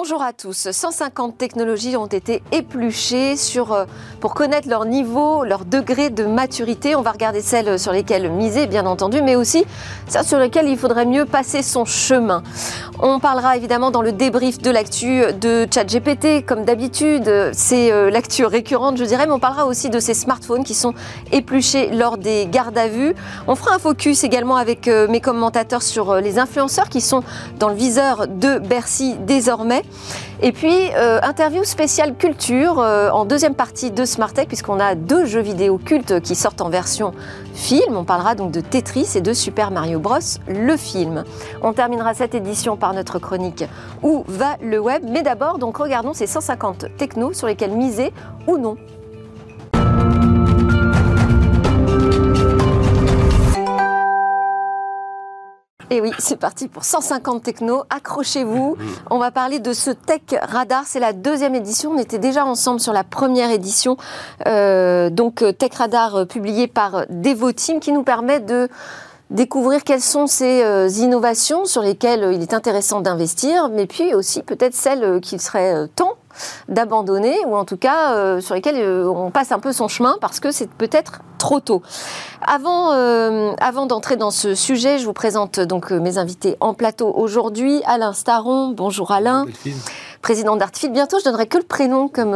Bonjour à tous. 150 technologies ont été épluchées sur, euh, pour connaître leur niveau, leur degré de maturité. On va regarder celles sur lesquelles miser, bien entendu, mais aussi celles sur lesquelles il faudrait mieux passer son chemin. On parlera évidemment dans le débrief de l'actu de ChatGPT, comme d'habitude. C'est euh, l'actu récurrente, je dirais, mais on parlera aussi de ces smartphones qui sont épluchés lors des gardes à vue. On fera un focus également avec euh, mes commentateurs sur les influenceurs qui sont dans le viseur de Bercy désormais. Et puis, euh, interview spéciale culture euh, en deuxième partie de Smart Tech, puisqu'on a deux jeux vidéo cultes qui sortent en version film. On parlera donc de Tetris et de Super Mario Bros, le film. On terminera cette édition par notre chronique Où va le web? Mais d'abord, donc regardons ces 150 technos sur lesquels miser ou non. Et oui, c'est parti pour 150 techno. Accrochez-vous. On va parler de ce Tech Radar. C'est la deuxième édition. On était déjà ensemble sur la première édition. Euh, donc euh, Tech Radar euh, publié par Devoteam qui nous permet de découvrir quelles sont ces innovations sur lesquelles il est intéressant d'investir, mais puis aussi peut-être celles qu'il serait temps d'abandonner, ou en tout cas euh, sur lesquels euh, on passe un peu son chemin parce que c'est peut-être trop tôt. Avant, euh, avant d'entrer dans ce sujet, je vous présente donc mes invités en plateau aujourd'hui. Alain Staron, bonjour Alain. Président d'Artfit. Bientôt, je donnerai que le prénom comme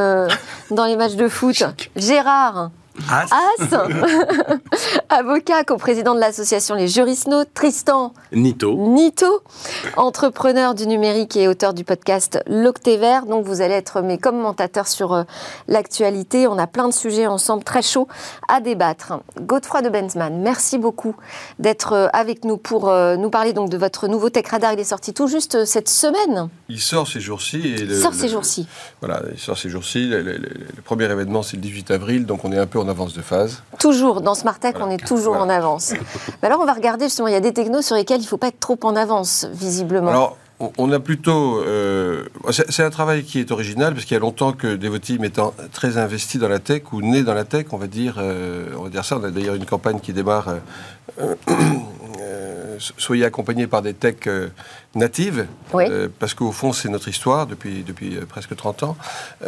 dans les matchs de foot. Gérard. As. Avocat, co-président de l'association Les Jurisnos. Tristan. Nito. Nito. Entrepreneur du numérique et auteur du podcast L'Octévert. Donc, vous allez être mes commentateurs sur euh, l'actualité. On a plein de sujets ensemble très chauds à débattre. Godefroy de Benzman, merci beaucoup d'être euh, avec nous pour euh, nous parler donc de votre nouveau Tech Radar. Il est sorti tout juste cette semaine. Il sort ces jours-ci. Il sort ces jours-ci. Voilà, il sort ces jours-ci. Le, le premier événement, c'est le 18 avril. Donc, on est un peu en avance de phase. Toujours, dans Smart Tech, on est toujours en avance. Mais alors, on va regarder justement, il y a des technos sur lesquels il ne faut pas être trop en avance, visiblement. Alors, on a plutôt. Euh, c'est un travail qui est original, parce qu'il y a longtemps que Devoteam étant très investi dans la tech, ou né dans la tech, on va dire, euh, on va dire ça. On a d'ailleurs une campagne qui démarre euh, soyez accompagnés par des techs euh, natives, euh, parce qu'au fond, c'est notre histoire depuis, depuis euh, presque 30 ans. on,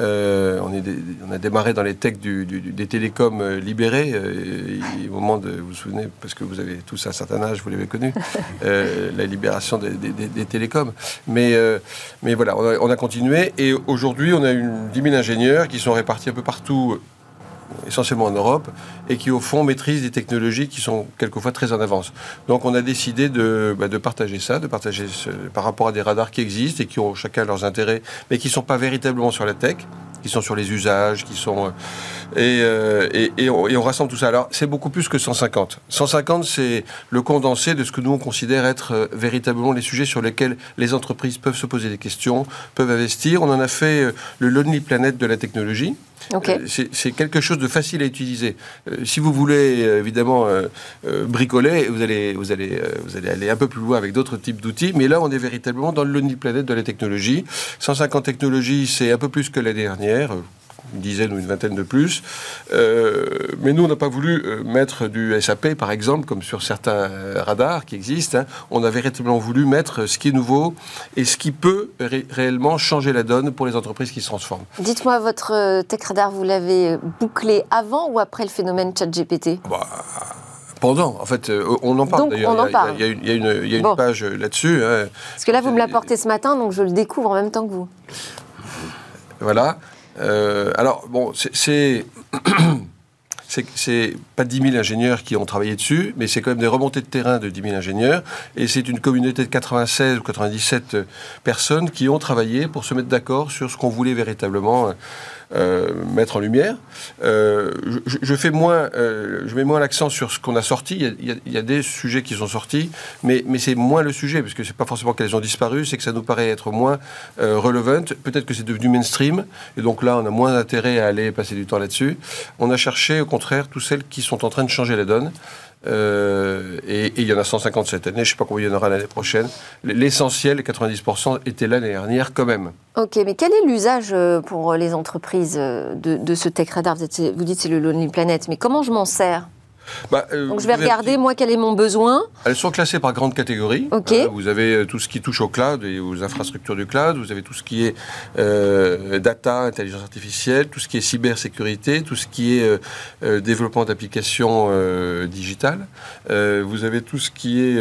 est on a démarré dans les techs des télécoms libérés, au moment de, vous vous souvenez, parce que vous avez tous un certain âge, vous l'avez connu, la libération des, des, télécoms. Mais, mais voilà, on a, on a continué, et aujourd'hui, on a une 10 000 ingénieurs qui sont répartis un peu partout essentiellement en Europe, et qui au fond maîtrisent des technologies qui sont quelquefois très en avance. Donc on a décidé de, bah, de partager ça, de partager par rapport à des radars qui existent et qui ont chacun leurs intérêts, mais qui ne sont pas véritablement sur la tech, qui sont sur les usages, qui sont... Euh, euh, et, et, on, rassemble tout ça. Alors c'est beaucoup plus que 150. 150, c'est le condensé de ce que nous on considère être euh, véritablement les sujets sur lesquels les entreprises peuvent se poser des questions, peuvent investir. On en a fait le Lonely Planet de la technologie. Euh, c'est quelque chose de facile à utiliser. Euh, si vous voulez euh, évidemment bricoler, vous allez, vous, allez, vous allez aller un peu plus loin avec d'autres types d'outils, mais là on est véritablement dans le planète de la technologie. 150 technologies, c'est un peu plus que l'année dernière une dizaine ou une vingtaine de plus. Euh, mais nous, on n'a pas voulu euh, mettre du SAP, par exemple, comme sur certains radars qui existent. Hein. On a véritablement voulu mettre ce qui est nouveau et ce qui peut réellement changer la donne pour les entreprises qui se transforment. Dites-moi, votre euh, tech radar, vous l'avez bouclé avant ou après le phénomène ChatGPT? Bah, pendant, en fait, on en parle d'ailleurs. Il y, a une, page là-dessus. Hein. Parce que là, vous me l'apportez ce matin, donc je le découvre en même temps que vous. Voilà. Euh, alors, bon, c'est. c'est pas 10 000 ingénieurs qui ont travaillé dessus, mais c'est quand même des remontées de terrain de 10 000 ingénieurs. Et c'est une communauté de 96 ou 97 personnes qui ont travaillé pour se mettre d'accord sur ce qu'on voulait véritablement euh, mettre en lumière. Euh, je, fais moins, euh, je mets moins l'accent sur ce qu'on a sorti. Il y a, des sujets qui sont sortis, mais, mais c'est moins le sujet, parce que c'est pas forcément qu'elles ont disparu, c'est que ça nous paraît être moins relevant. Peut-être que c'est devenu mainstream, et donc là, on a moins d'intérêt à aller passer du temps là-dessus. On a cherché, au contraire, toutes celles qui sont en train de changer la donne. Euh, et, il y en a 150 cette année, je ne sais pas combien il y en aura l'année prochaine. L'essentiel, 90%, était l'année dernière quand même. Ok, mais quel est l'usage euh, pour les entreprises euh, de, ce Tech Radar? Vous dites c'est le Lonely Planet, mais comment je m'en sers? Bah, euh, Donc je vais avez- regarder, moi, quel est mon besoin. Elles sont classées par grandes catégories. Euh, vous avez euh, tout ce qui touche au cloud et aux infrastructures du cloud. Vous avez tout ce qui est euh, data, intelligence artificielle, tout ce qui est cybersécurité, tout ce qui est euh, développement d'applications digitales. Vous avez tout ce qui est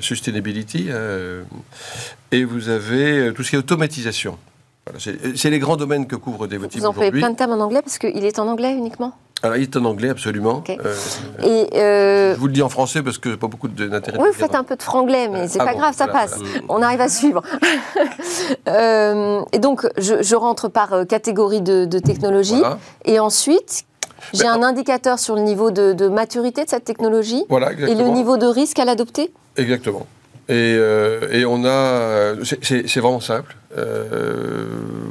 sustainability. et vous avez tout ce qui est automatisation. Voilà, c'est les grands domaines que couvre Devoteam Vous employez aujourd'hui. plein de termes en anglais parce qu'il est en anglais uniquement. Alors, il est en anglais, absolument. Euh, Et euh, je vous le dis en français parce que pas beaucoup d'intérêt. oui, vous faites un peu de franglais, mais c'est Ah pas bon, grave, ça passe. voilà. On arrive à suivre. Euh, et donc, je, je rentre par euh, catégorie de, de technologie. Voilà. Et ensuite, j'ai Ben, un indicateur sur le niveau de, de maturité de cette technologie et le niveau de risque à l'adopter. Exactement. Et, euh, et on a. c'est- vraiment simple. Euh,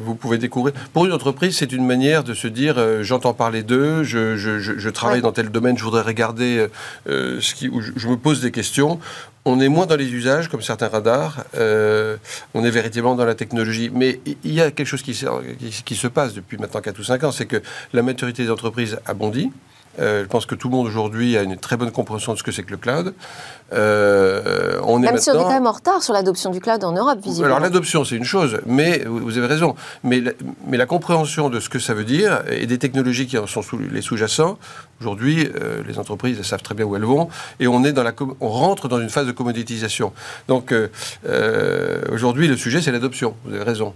vous pouvez découvrir. Pour une entreprise, c'est une manière de se dire euh, j'entends parler d'eux, je, je- je- je travaille Ouais. dans tel domaine, je voudrais regarder ce qui, où je, me pose des questions. On est moins dans les usages, comme certains radars. on est véritablement dans la technologie. Mais il y a quelque chose qui, se- qui- qui se passe depuis maintenant 4 ou 5 ans c'est que la maturité des entreprises a bondi. Euh, je pense que tout le monde aujourd'hui a une très bonne compréhension de ce que c'est que le cloud. Euh, on est Même si on est quand même en retard sur l'adoption du cloud en Europe, visiblement. alors l'adoption, c'est une chose, mais vous avez raison. Mais la, mais la compréhension de ce que ça veut dire et des technologies qui en sont sous, les sous-jacents, aujourd'hui, euh, les entreprises elles savent très bien où elles vont et on est dans la, on rentre dans une phase de commoditisation. Donc aujourd'hui, le sujet, c'est l'adoption. Vous avez raison.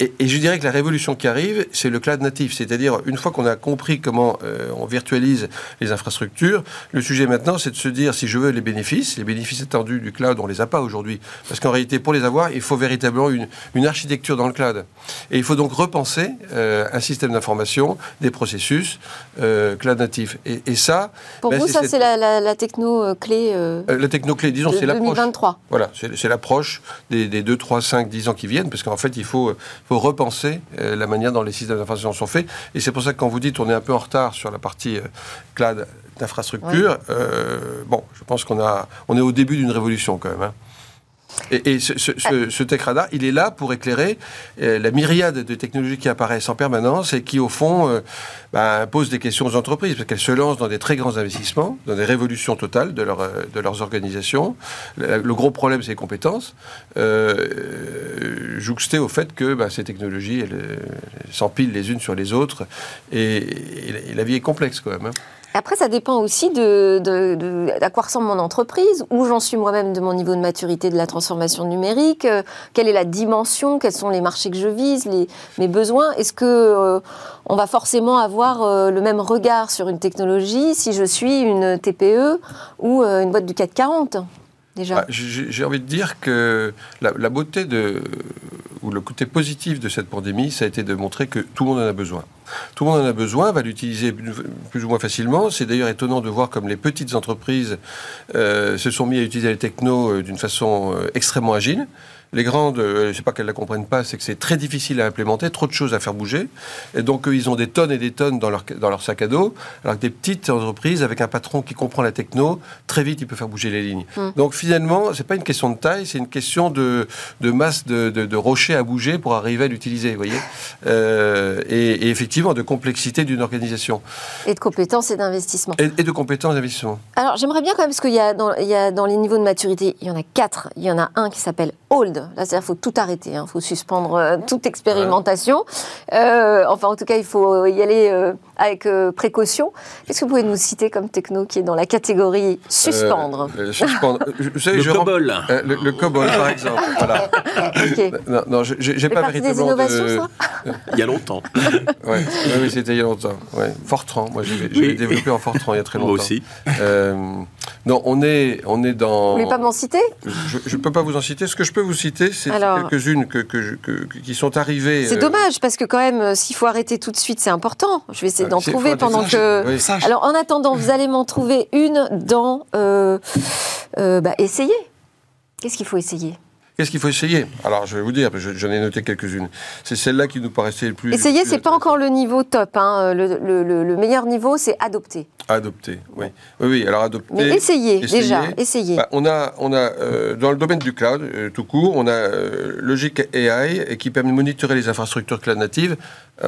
Et, et je dirais que la révolution qui arrive, c'est le cloud natif. C'est-à-dire, une fois qu'on a compris comment euh, on virtualise les infrastructures, le sujet maintenant, c'est de se dire, si je veux les bénéfices, les bénéfices attendus du cloud, on les a pas aujourd'hui. Parce qu'en réalité, pour les avoir, il faut véritablement une, une architecture dans le cloud. Et il faut donc repenser euh, un système d'information, des processus euh, cloud natif. Et, et ça, Pour ben, vous, ça, cette- c'est la, la- la techno clé la techno-clé, disons, c'est l'approche. 2023. Voilà, c'est c'est l'approche des, des 2, 3, 5, 10 ans qui viennent, parce qu'en fait, il faut, repenser euh, la manière dont les systèmes d'information sont faits. Et c'est pour ça que quand vous dites on est un peu en retard sur la partie euh, cloud d'infrastructure, euh, bon, je pense qu'on a, on est au début d'une révolution quand même. hein. Et, ce, Tech Radar, il est là pour éclairer euh, la myriade de technologies qui apparaissent en permanence et qui, au fond, euh, bah, posent des questions aux entreprises, parce qu'elles se lancent dans des très grands investissements, dans des révolutions totales de, euh, leurs organisations. Le, gros problème, c'est les compétences, euh, jouxté au fait que bah, ces technologies, s'empilent les unes sur les autres, et, et la- et la vie est complexe quand même. hein. Après, ça dépend aussi de, de- de- à quoi ressemble mon entreprise, où j'en suis moi-même de mon niveau de maturité de la transformation numérique, euh, quelle est la dimension, quels sont les marchés que je vise, les, mes besoins. Est-ce que euh, on va forcément avoir euh, le même regard sur une technologie si je suis une TPE ou une boîte du CAC 40 J'ai envie de dire que la, beauté de, ou le côté positif de cette pandémie, ça a été de montrer que tout le monde en a besoin. Tout le monde en a besoin, va l'utiliser plus plus ou moins facilement. C'est d'ailleurs étonnant de voir comme les petites entreprises euh, se sont mis à utiliser les technos euh, d'une façon euh, extrêmement agile. Les grandes, euh, c'est pas qu'elles ne la comprennent pas, c'est que c'est très difficile à implémenter, trop de choses à faire bouger. Et donc, eux, ils ont des tonnes et des tonnes dans leur, dans leur sac à dos, alors que des petites entreprises, avec un patron qui comprend la techno, très vite, il peut faire bouger les lignes. Donc, finalement, c'est pas une question de taille, c'est une question de, de masse de, de, de rochers à bouger pour arriver à l'utiliser, vous voyez Euh, et, et effectivement, de complexité d'une organisation. Et de compétences et d'investissement. Et, et de compétences d'investissement. Alors, j'aimerais bien quand même, parce qu'il y a dans les niveaux de maturité, il y en a quatre. Il y en a un qui s'appelle hold. Là, c'est-à-dire qu'il faut tout arrêter, il faut suspendre euh, toute expérimentation. Euh, enfin, en tout cas, il faut y aller euh, avec euh, précaution. Qu'est-ce que vous pouvez nous citer comme techno qui est dans la catégorie suspendre Euh, euh, suspendre. Je- vous savez, Le je COBOL. Euh, le, le COBOL, par exemple. Voilà. Non, non, je- j'ai pas partie des véritablement innovations, de. ça Il y a longtemps. Ouais, oui, oui, c'était il y a longtemps. Ouais. Fortran, moi j'ai j'ai Oui. développé en Fortran il y a très longtemps. Moi aussi. Non, on est, on est dans. Vous voulez pas m'en citer? Je ne peux pas vous en citer. Ce que je peux vous citer, c'est quelques-unes que, que je- que- qui sont arrivées. C'est euh, dommage, parce que quand même, euh, s'il faut arrêter tout de suite, c'est important. Je vais essayer Ah, d'en trouver pendant que... oui. Alors, en attendant, vous allez m'en trouver une dans... Euh, euh, bah, essayer. Qu'est-ce qu'il faut essayer? Qu'est-ce qu'il faut essayer? Alors, je vais vous dire, je- j'en ai noté quelques-unes. C'est celle-là qui nous paraissait le plus. Essayer, c'est pas encore le niveau top. hein. Le- le meilleur niveau, c'est adopter. Adopter, oui. Oui, oui, alors adopter. Mais essayez, déjà, essayez. Bah, on a, on a euh, dans le domaine du cloud, euh, tout court, on a euh, Logic AI qui permet de monitorer les infrastructures cloud natives.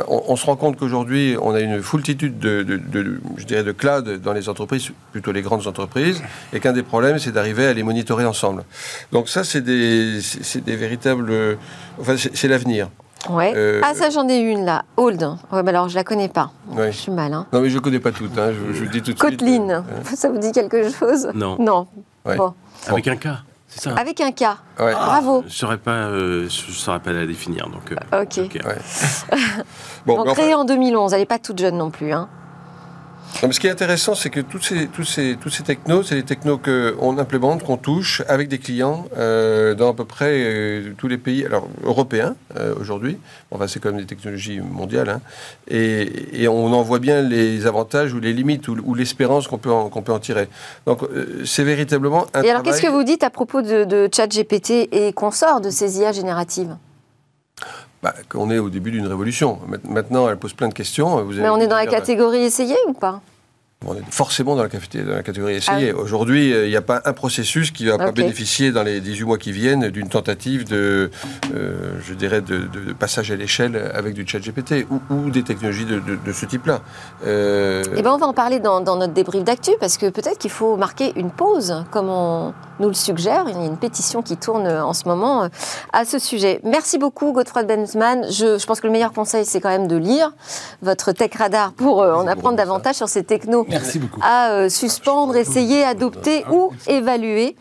On, se rend compte qu'aujourd'hui, on a une foultitude de, de, je dirais, de cloud dans les entreprises, plutôt les grandes entreprises, et qu'un des problèmes, c'est d'arriver à les monitorer ensemble. Donc ça, c'est des, des véritables... Enfin, c'est l'avenir. Ouais. Euh, ah, ça, j'en ai une là. Old. Ouais, mais alors, je la connais pas. Je suis mal. Hein. Non, mais je ne connais pas toutes. Hein. Je, je, dis tout de Kotlin. Euh, ça vous dit quelque chose? Non. Non. Avec un K. C'est ça? Avec un K. Bravo. je ne saurais, pas, euh, saurais pas la définir. Donc, ok. bon, créée en 2011, elle n'est pas toute jeune non plus. Hein ce qui est intéressant, c'est que tous ces, tous ces, tous ces technos, c'est des technos qu'on implémente, qu'on touche avec des clients euh, dans à peu près euh, tous les pays alors, européens euh, aujourd'hui. Enfin, c'est quand même des technologies mondiales. Hein. et, on en voit bien les avantages ou les limites ou, l'espérance qu'on peut, qu'on peut en tirer. Donc, c'est véritablement un Et alors, qu'est-ce que vous dites à propos de, de ChatGPT et consorts de ces IA génératives? Bah, qu'on est au début d'une révolution. Maintenant, elle pose plein de questions. Mais on est dans la catégorie essayée ou pas? On est forcément dans la, catégorie essayée. Ah Aujourd'hui, euh, il n'y a pas un processus qui va pas bénéficier dans les 18 mois qui viennent d'une tentative de, euh, je dirais, de, passage à l'échelle avec du chat GPT ou, des technologies de, ce type-là. Euh... Eh ben, on va en parler dans, notre débrief d'actu parce que peut-être qu'il faut marquer une pause, comme on nous le suggère. Il y a une pétition qui tourne en ce moment à ce sujet. Merci beaucoup, Godefroy Benzman. Je, je pense que le meilleur conseil, c'est quand même de lire votre Tech Radar pour en apprendre davantage sur ces technos Merci beaucoup. à euh, suspendre, essayer, adopter ou évaluer.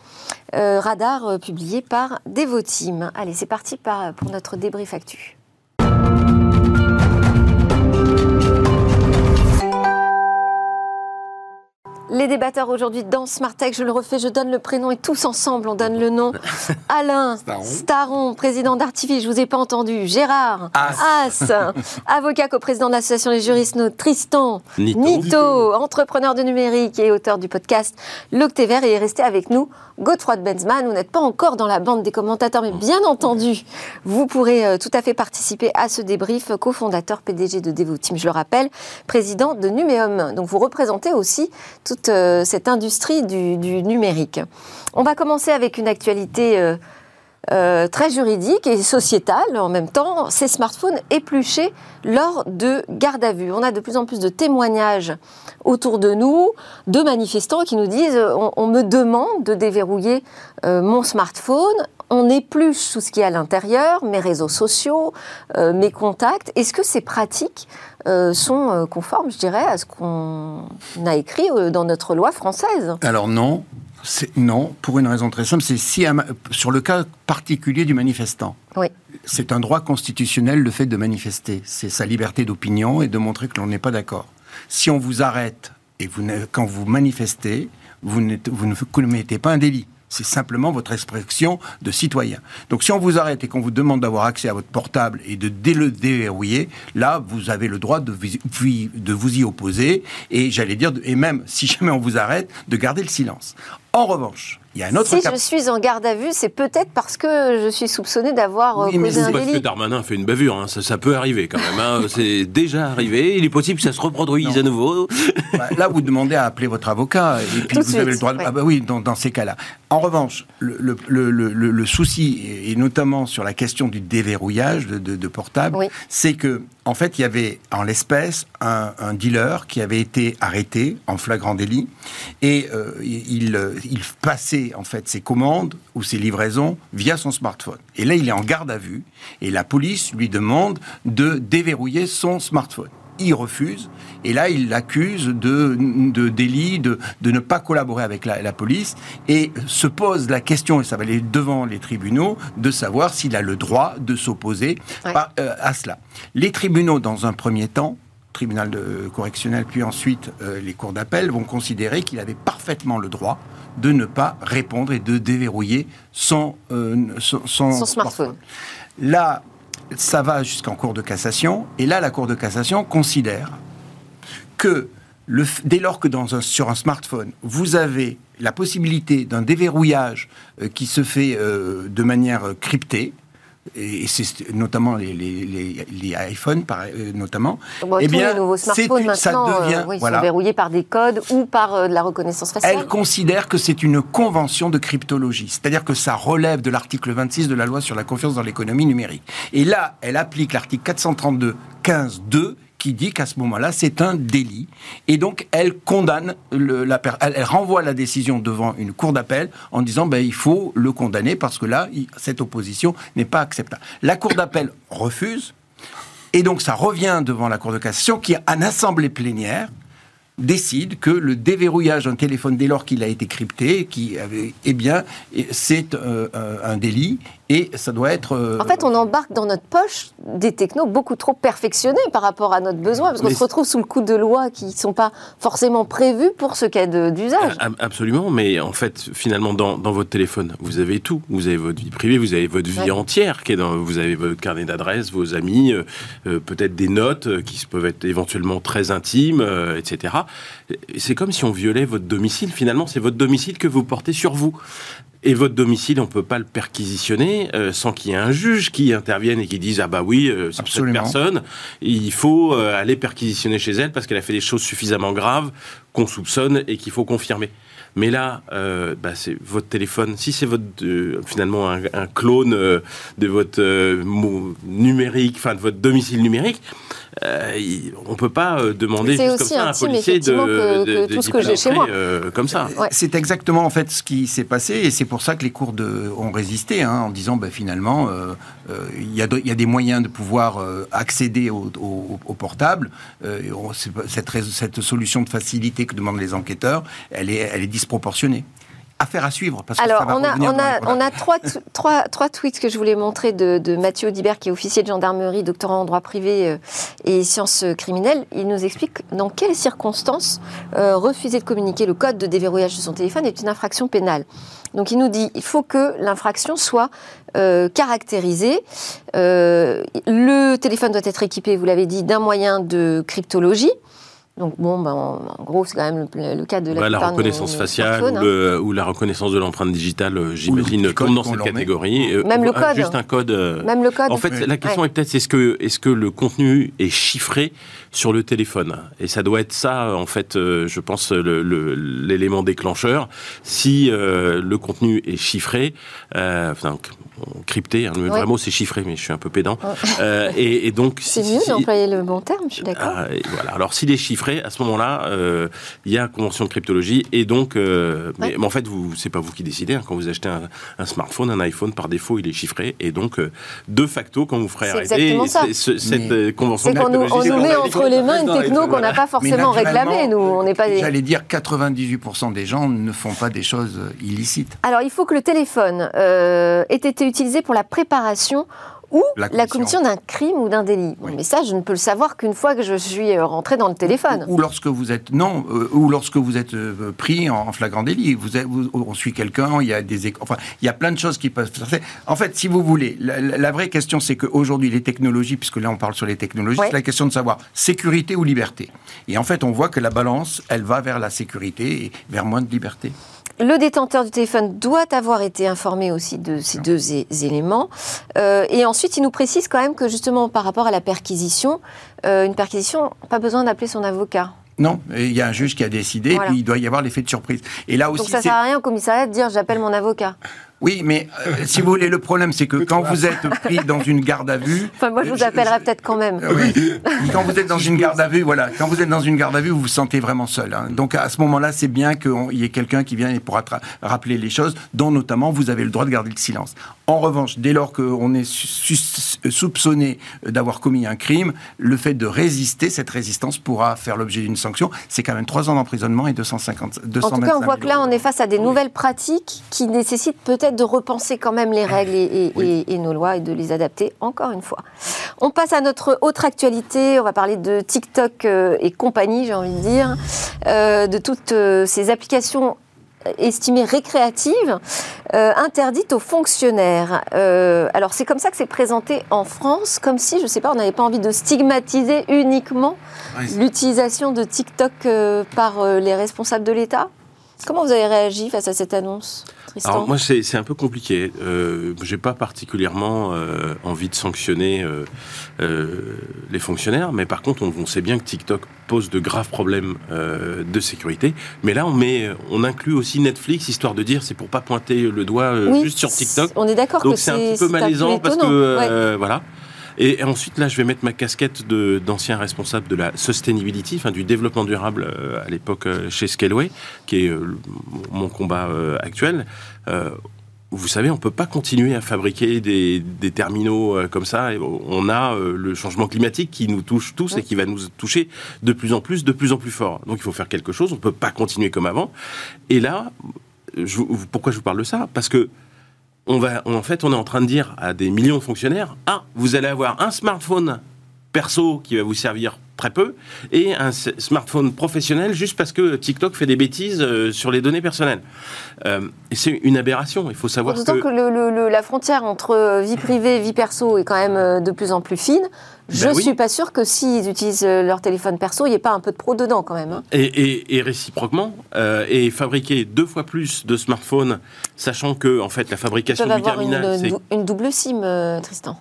Euh, radar euh, publié par Devoteam. Allez, c'est parti pour notre débrief actu. Les débatteurs aujourd'hui dans Smart Tech, je le refais, je donne le prénom et tous ensemble, on donne le nom. Alain Staron, président d'Artifice, je vous ai pas entendu. Gérard As, avocat co-président de l'association des juristes, Tristan Nito. entrepreneur de numérique et auteur du podcast L'Octévert et est resté avec nous Godefroy Benzman. Vous n'êtes pas encore dans la bande des commentateurs, mais bien entendu, vous pourrez euh, tout à fait participer à ce débrief, cofondateur PDG de Devoteam, je le rappelle, président de Numéum. Donc vous représentez aussi toute euh, cette industrie du, numérique. On va commencer avec une actualité euh, euh, très juridique et sociétale en même temps, ces smartphones épluchés lors de garde à vue. On a de plus en plus de témoignages autour de nous, de manifestants qui nous disent on, me demande de déverrouiller mon smartphone, on épluche tout ce qui est à l'intérieur, mes réseaux sociaux, mes contacts. Est-ce que c'est pratique euh, sont euh, conformes, je dirais, à ce qu'on a écrit euh, dans notre loi française? Alors non, non, pour une raison très simple, c'est si sur le cas particulier du manifestant. Oui. C'est un droit constitutionnel le fait de manifester. C'est sa liberté d'opinion et de montrer que l'on n'est pas d'accord. Si on vous arrête et vous, quand vous manifestez, vous, vous ne commettez pas un délit. C'est simplement votre expression de citoyen. Donc si on vous arrête et qu'on vous demande d'avoir accès à votre portable et de le déverrouiller, là, vous avez le droit de, de vous y opposer et j'allais dire, et même si jamais on vous arrête, de garder le silence. En revanche, il y a un autre si je suis en garde à vue, c'est peut-être parce que je suis soupçonné d'avoir euh, causé un parce que Darmanin fait une bavure, hein. ça, peut arriver quand même. Hein. c'est déjà arrivé, il est possible que ça se reproduise à nouveau. Bah, là, vous demandez à appeler votre avocat, et puis vous avez le droit de... Ah bah oui, dans, ces cas-là. En revanche, le, le, souci, et notamment sur la question du déverrouillage de, de, portable, c'est que, en fait, il y avait en l'espèce un, dealer qui avait été arrêté en flagrant délit, et euh, il, il passait en fait ses commandes ou ses livraisons via son smartphone. Et là, il est en garde à vue et la police lui demande de déverrouiller son smartphone. Il refuse et là, il l'accuse de, de, délit, de, de, ne pas collaborer avec la, police et se pose la question, et ça va aller devant les tribunaux, de savoir s'il a le droit de s'opposer euh, à cela. Les tribunaux, dans un premier temps, tribunal de correctionnel, puis ensuite euh, les cours d'appel, vont considérer qu'il avait parfaitement le droit de ne pas répondre et de déverrouiller son, euh, son, smartphone. Là, ça va jusqu'en cour de cassation, et là, la cour de cassation considère que le, dès lors que dans sur un smartphone, vous avez la possibilité d'un déverrouillage euh, qui se fait de manière cryptée, et c'est notamment les, les, les, iPhones, euh, notamment. Bon, eh bien, les nouveaux smartphones maintenant, ça devient, ils sont verrouillés par des codes ou par de la reconnaissance faciale. Elle considère que c'est une convention de cryptologie, c'est-à-dire que ça relève de l'article 26 de la loi sur la confiance dans l'économie numérique. Et là, elle applique l'article 432 15.2 qui dit qu'à ce moment-là, c'est un délit. Et donc, elle condamne, elle, renvoie la décision devant une cour d'appel en disant ben, il faut le condamner parce que là, cette opposition n'est pas acceptable. La cour d'appel refuse. Et donc, ça revient devant la Cour de cassation qui, en assemblée plénière, décide que le déverrouillage d'un téléphone dès lors qu'il a été crypté, qui eh bien, c'est euh, un délit et ça doit être. Euh, en fait, on embarque dans notre poche des technos beaucoup trop perfectionnés par rapport à notre besoin, parce qu'on se retrouve sous le coup de lois qui ne sont pas forcément prévues pour ce cas d'usage. Absolument, mais en fait, finalement, dans, votre téléphone, vous avez tout. Vous avez votre vie privée, vous avez votre vie entière, qui est dans, vous avez votre carnet d'adresses, vos amis, euh, euh, peut-être des notes qui peuvent être éventuellement très intimes, etc. C'est comme si on violait votre domicile. Finalement, c'est votre domicile que vous portez sur vous. Et votre domicile, on ne peut pas le perquisitionner euh, sans qu'il y ait un juge qui intervienne et qui dise ah bah oui, euh, c'est cette personne. Il faut euh, aller perquisitionner chez elle parce qu'elle a fait des choses suffisamment graves qu'on soupçonne et qu'il faut confirmer. Mais là, bah, c'est votre téléphone. Si c'est votre finalement un, un clone de votre numérique, enfin de votre domicile numérique, euh, on ne peut pas euh, demander juste comme ça à un policier de, que, tout ce que j'ai chez moi. Euh, comme ça. C'est exactement en fait ce qui s'est passé et c'est pour ça que les cours de, ont résisté hein, en disant ben, finalement il y, a y, a des moyens de pouvoir accéder au, au, portable. cette, cette, solution de facilité que demandent les enquêteurs, elle est, elle est disproportionnée affaire à suivre. Parce Alors, on, a, on, a, on a, trois, trois, trois, tweets que je voulais montrer de, de, Mathieu Audibert, qui est officier de gendarmerie, doctorant en droit privé euh, et sciences criminelles. Il nous explique dans quelles circonstances euh, refuser de communiquer le code de déverrouillage de son téléphone est une infraction pénale. Donc il nous dit il faut que l'infraction soit euh, caractérisée. le téléphone doit être équipé, vous l'avez dit, d'un moyen de cryptologie. Donc bon, ben, en gros, c'est quand même le, cas de la, bah, la reconnaissance faciale hein. ou, la reconnaissance de l'empreinte digitale, euh, j'imagine, tombe dans cette catégorie. Euh, même le code. Juste un code. Euh, même le code. En fait, la question est peut-être est-ce que, est -ce que le contenu est chiffré sur le téléphone. Et ça doit être ça, en fait, euh, je pense, l'élément déclencheur. Si euh, le contenu est chiffré, euh, enfin, crypté, hein, le vrai mot c'est chiffré, mais je suis un peu pédant. Euh, et, et, donc, c'est mieux d'employer le bon terme, je suis d'accord. Ah, voilà. Alors, s'il est chiffré, à ce moment-là, il y a convention de cryptologie, et donc, mais, en fait, vous, c'est pas vous qui décidez. Hein, quand vous achetez un, un, smartphone, un iPhone, par défaut, il est chiffré, et donc, de facto, quand vous ferez arrêter cette convention de cryptologie, les mains une techno qu'on n'a pas forcément réclamée. Nous, on n'est pas. J'allais dire 98% des gens ne font pas des choses illicites. Alors, il faut que le téléphone euh, ait été utilisé pour la préparation ou la commission, d'un crime ou d'un délit. Mais ça, je ne peux le savoir qu'une fois que je suis euh, rentré dans le téléphone. Ou, lorsque vous êtes non, euh, ou lorsque vous êtes euh, pris en, flagrant délit. Vous, on suit quelqu'un, il y a des, enfin, il y a plein de choses qui peuvent. En fait, si vous voulez, la, vraie question, c'est qu'aujourd'hui, les technologies, puisque là on parle sur les technologies, c'est la question de savoir sécurité ou liberté. Et en fait, on voit que la balance, elle va vers la sécurité et vers moins de liberté. Le détenteur du téléphone doit avoir été informé aussi de ces deux éléments. Euh, et ensuite, il nous précise quand même que justement par rapport à la perquisition, euh, une perquisition, pas besoin d'appeler son avocat. Non, il y a un juge qui a décidé, et puis il doit y avoir l'effet de surprise. Et là aussi, Donc ça ne sert à rien au commissariat de dire j'appelle mon avocat. Oui, mais euh, si vous voulez, le problème, c'est que quand vous êtes pris dans une garde à vue. Enfin, moi, je vous appellerai peut-être quand même. Oui. Quand vous êtes dans une garde à vue, voilà. Quand vous êtes dans une garde à vue, vous vous sentez vraiment seul. Hein. Donc, à ce moment-là, c'est bien qu'il y ait quelqu'un qui vienne et pourra rappeler les choses, dont notamment vous avez le droit de garder le silence. En revanche, dès lors qu'on est soupçonné d'avoir commis un crime, le fait de résister, cette résistance pourra faire l'objet d'une sanction. C'est quand même trois ans d'emprisonnement et 250. 200 en tout cas, on voit que là, on est face à des nouvelles pratiques qui nécessitent peut-être de repenser quand même les règles et, nos lois et de les adapter, encore une fois. On passe à notre autre actualité. On va parler de TikTok euh, et compagnie, j'ai envie de dire, euh, de toutes euh, ces applications estimées récréatives, interdites aux fonctionnaires. alors c'est comme ça que c'est présenté en France, comme si, je ne sais pas, on n'avait pas envie de stigmatiser uniquement l'utilisation de TikTok par les responsables de l'État? Comment vous avez réagi face à cette annonce Tristan Alors moi c'est un peu compliqué. Euh, J'ai pas particulièrement euh, envie de sanctionner euh, euh, les fonctionnaires, mais par contre on, on, sait bien que TikTok pose de graves problèmes de sécurité. Mais là on met, on inclut aussi Netflix histoire de dire c'est pour pas pointer le doigt oui, juste sur TikTok. On est d'accord. Donc c'est un petit peu malaisant parce que ouais. voilà. Et, ensuite, là, je vais mettre ma casquette d'ancien responsable de la sustainability, du développement durable euh, à l'époque euh, chez Scaleway, qui est euh, mon combat actuel. vous savez, on peut pas continuer à fabriquer des, terminaux comme ça. On a le changement climatique qui nous touche tous et qui va nous toucher de plus en plus, de plus en plus fort. Donc il faut faire quelque chose. On peut pas continuer comme avant. Et là, pourquoi je vous parle de ça? Parce que on va, en fait, on est en train de dire à des millions de fonctionnaires ah, vous allez avoir un smartphone perso qui va vous servir très peu et un smartphone professionnel juste parce que TikTok fait des bêtises euh, sur les données personnelles. Euh, et c'est une aberration. Il faut savoir D'autant que, que le, le, la frontière entre vie privée et vie perso est quand même de plus en plus fine. Je ne ben oui. suis pas sûr que s'ils utilisent leur téléphone perso, il n'y ait pas un peu de pro dedans quand même. Hein. Et, et, et, réciproquement, euh, et fabriquer deux fois plus de smartphones, sachant que en fait la fabrication du terminal, c'est une, une double SIM, euh, Tristan.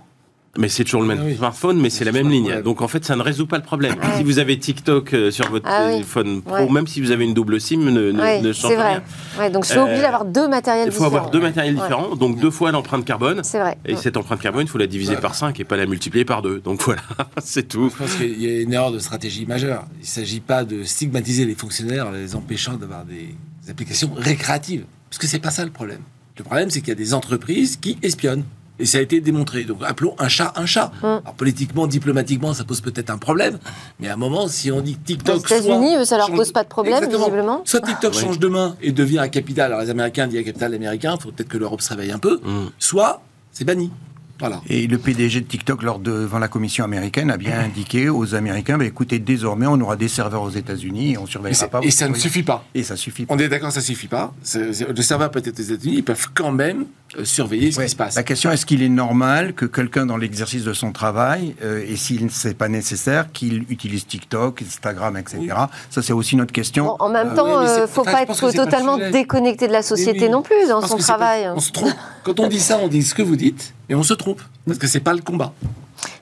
Mais c'est toujours le même ah oui. smartphone, mais c'est la même ligne. Donc en fait, ça ne résout pas le problème. Ah si vous avez TikTok euh, sur votre ah téléphone oui. pro, ouais. même si vous avez une double SIM, ne, ouais, ne change vrai. donc je suis obligé euh, d'avoir deux matériels différents. Il faut avoir deux matériels différents, donc deux fois l'empreinte carbone. C'est vrai. Et cette empreinte carbone, il faut la diviser par 5 et pas la multiplier par 2. Donc voilà, c'est tout. Je pense qu'il y a une erreur de stratégie majeure. Il ne s'agit pas de stigmatiser les fonctionnaires en les empêchant d'avoir des applications récréatives. Parce que c'est pas ça le problème. Le problème, c'est qu'il y a des entreprises qui espionnent. Et ça a été démontré. Donc appelons un chat un chat. Hum. Alors politiquement, diplomatiquement, ça pose peut-être un problème. Mais à un moment, si on dit TikTok. Aux États-Unis, ça leur change... pose pas de problème, Exactement. visiblement. Soit TikTok change de main et devient un capital. Alors les Américains disent un capital américain, il faut peut-être que l'Europe se réveille un peu. Hum. Soit c'est banni. Voilà. Et le PDG de TikTok, lors devant la commission américaine, a bien indiqué aux Américains bah, écoutez, désormais, on aura des serveurs aux États-Unis et on surveillera et pas. Et ça ne suffit pas. Et ça suffit pas. On est d'accord, ça suffit pas. C est, le serveur peut être aux États-Unis, ils peuvent quand même euh, surveiller ce ouais. qui se passe. La question est-ce qu'il est normal que quelqu'un, dans l'exercice de son travail, euh, et s'il n'est pas nécessaire, qu'il utilise TikTok, Instagram, etc. Oui. Ça, c'est aussi notre question. Bon, en même temps, il euh, ne faut pas être totalement déconnecté de la société oui. non plus dans son travail. Pas, on se trompe. Quand on dit ça, on dit ce que vous dites, et on se trompe. Parce que c'est pas le combat.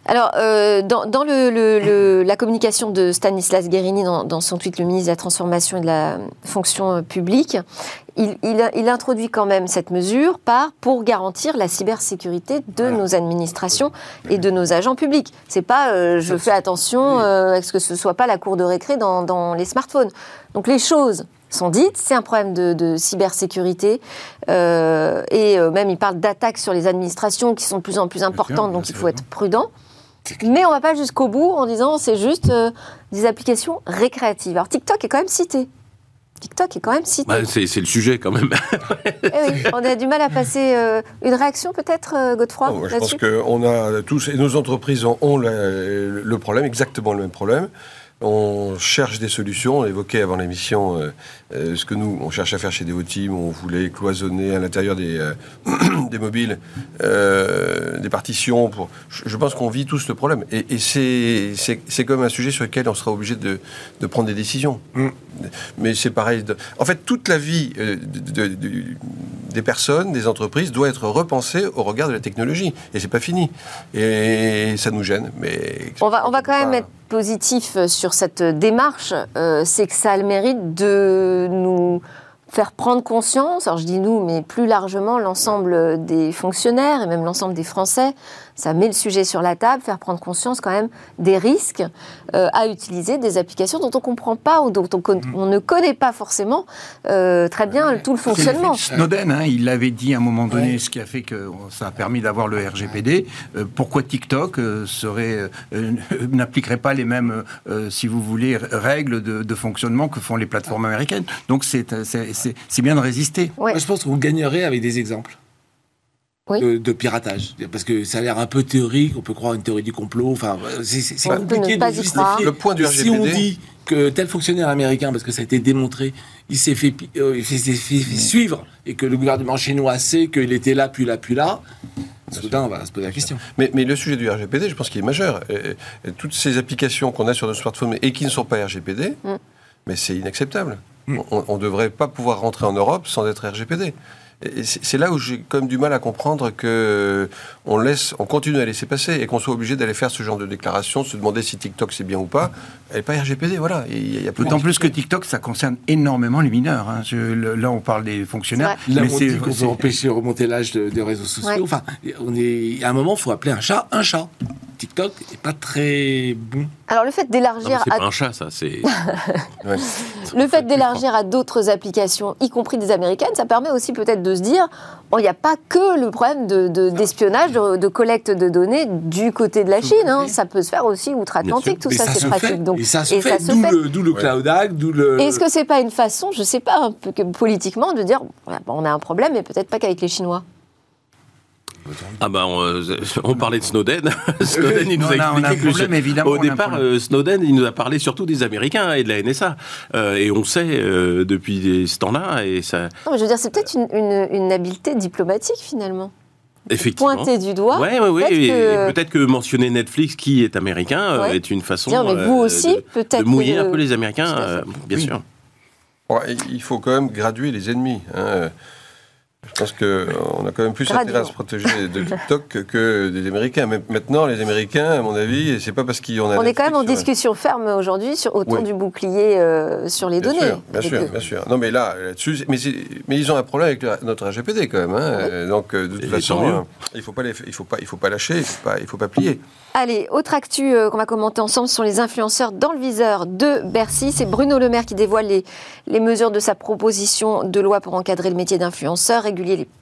Alors, euh, dans, dans le, le, le, la communication de Stanislas Guérini, dans, dans, son tweet, le ministre de la Transformation et de la fonction publique, il, il, il, introduit quand même cette mesure par pour garantir la cybersécurité de voilà. nos administrations et de nos agents publics. C'est pas euh, je fais attention euh, à ce que ce soit pas la cour de récré dans, dans les smartphones. Donc les choses sont dites. C'est un problème de, de cybersécurité. Euh, et euh, même, il parle d'attaques sur les administrations qui sont de plus en plus importantes, donc il faut être prudent. Mais on ne va pas jusqu'au bout en disant c'est juste euh, des applications récréatives. Alors TikTok est quand même cité. TikTok est quand même cité. Bah, c'est le sujet quand même. eh oui, on a du mal à passer euh, une réaction peut-être, Godefroy Je pense qu'on a tous, et nos entreprises ont, ont le, le problème, exactement le même problème. On cherche des solutions. On évoquait avant l'émission euh, euh, ce que nous, on cherche à faire chez Devoteam. On voulait cloisonner à l'intérieur des, euh, des mobiles euh, des partitions. Pour... Je, pense qu'on vit tous le problème. Et, et c'est comme un sujet sur lequel on sera obligé de, de prendre des décisions. Mm. Mais c'est pareil. De... En fait, toute la vie de, de, de, des personnes, des entreprises, doit être repensée au regard de la technologie. Et c'est pas fini. Et ça nous gêne. Mais on va, on va quand même être positif sur cette démarche, euh, c'est que ça a le mérite de nous faire prendre conscience, alors je dis nous, mais plus largement l'ensemble des fonctionnaires et même l'ensemble des Français, ça met le sujet sur la table, faire prendre conscience quand même des risques euh, à utiliser des applications dont on ne comprend pas ou dont on, on, ne connaît pas forcément euh, très bien tout le fonctionnement. Snowden, hein, il l'avait dit à un moment donné, ouais. ce qui a fait que ça a permis d'avoir le RGPD. Euh, pourquoi TikTok serait n'appliquerait pas les mêmes, si vous voulez, règles de, de, fonctionnement que font les plateformes américaines? Donc c'est bien de résister. Ouais. Moi, je pense que vous gagnerez avec des exemples oui. de, de, piratage. Parce que ça a l'air un peu théorique, on peut croire une théorie du complot. Enfin, c'est compliqué de justifier. Le point du RGPD. Si on dit que tel fonctionnaire américain, parce que ça a été démontré, il s'est fait, euh, il fait, fait, fait suivre et que le gouvernement chinois sait qu'il était là, puis là, puis là. Soudain, on va se poser la question. Mais, mais le sujet du RGPD, je pense qu'il est majeur. Et, et toutes ces applications qu'on a sur nos smartphones et qui ne sont pas RGPD, mm. mais c'est inacceptable. on ne devrait pas pouvoir rentrer en Europe sans être RGPD. C'est là où j'ai quand même du mal à comprendre que on laisse, on continue à laisser passer et qu'on soit obligé d'aller faire ce genre de déclaration, se demander si TikTok c'est bien ou pas. Elle n'est pas RGPD, voilà. Il y a D'autant plus que TikTok, ça concerne énormément les mineurs. Hein. là, on parle des fonctionnaires. Là, mais c'est qu'on veut empêcher de remonter l'âge des réseaux sociaux. Enfin, on est à un moment, il faut appeler un chat un chat. TikTok n'est pas très bon. Alors le fait d'élargir, c'est pas un chat, ça. C'est le fait d'élargir à d'autres applications, y compris des américaines, ça permet aussi peut-être de se dire, il n'y a pas que le problème d'espionnage, de, de, collecte de données du côté de la Chine. Hein. Ça peut se faire aussi outre-Atlantique. Tout ça, c'est pratique. Donc, et ça se fait. D'où le, Cloud Act, d'où le. Est-ce que c'est pas une façon, je sais pas, un peu politiquement, de dire, on a un problème, mais peut-être pas qu'avec les Chinois. Ah bah on, on, parlait de Snowden. Snowden, il nous a, expliqué que au départ, euh, Snowden, il nous a parlé surtout des Américains et de la NSA. Euh, et on sait euh, depuis ce temps-là et ça. Non, mais je veux dire, c'est peut-être une, une, une, habileté diplomatique finalement. Effectivement. Pointer du doigt. Oui, oui, oui. Peut-être que... mentionner Netflix, qui est américain, est une façon Dire, mais vous aussi, de, de, mouiller un peu les Américains, bien oui. sûr. Il faut quand même graduer les ennemis. Hein. Je pense qu'on a quand même plus intérêt à se protéger de TikTok que des Américains. Mais maintenant, les Américains, à mon avis, c'est pas parce qu'ils ont. On est quand même en discussion ferme aujourd'hui sur autant du bouclier euh, sur les données. bien sûr, bien sûr. Non, mais là, là-dessus, mais, mais, ils ont un problème avec notre RGPD quand même. Hein. Donc, euh, de toute façon, euh, il faut pas il faut pas, il faut pas lâcher, il faut pas, il faut pas plier. Allez, autre actu qu'on va commenter ensemble sont les influenceurs dans le viseur de Bercy. C'est Bruno Le Maire qui dévoile les, les mesures de sa proposition de loi pour encadrer le métier d'influenceur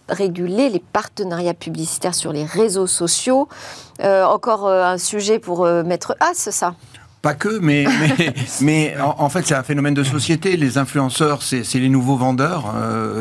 réguler les partenariats publicitaires sur les réseaux sociaux. Euh, encore euh, un sujet pour euh, mettre As, ça? Pas que, mais, mais, mais en, fait, c'est un phénomène de société. Les influenceurs, c'est les nouveaux vendeurs,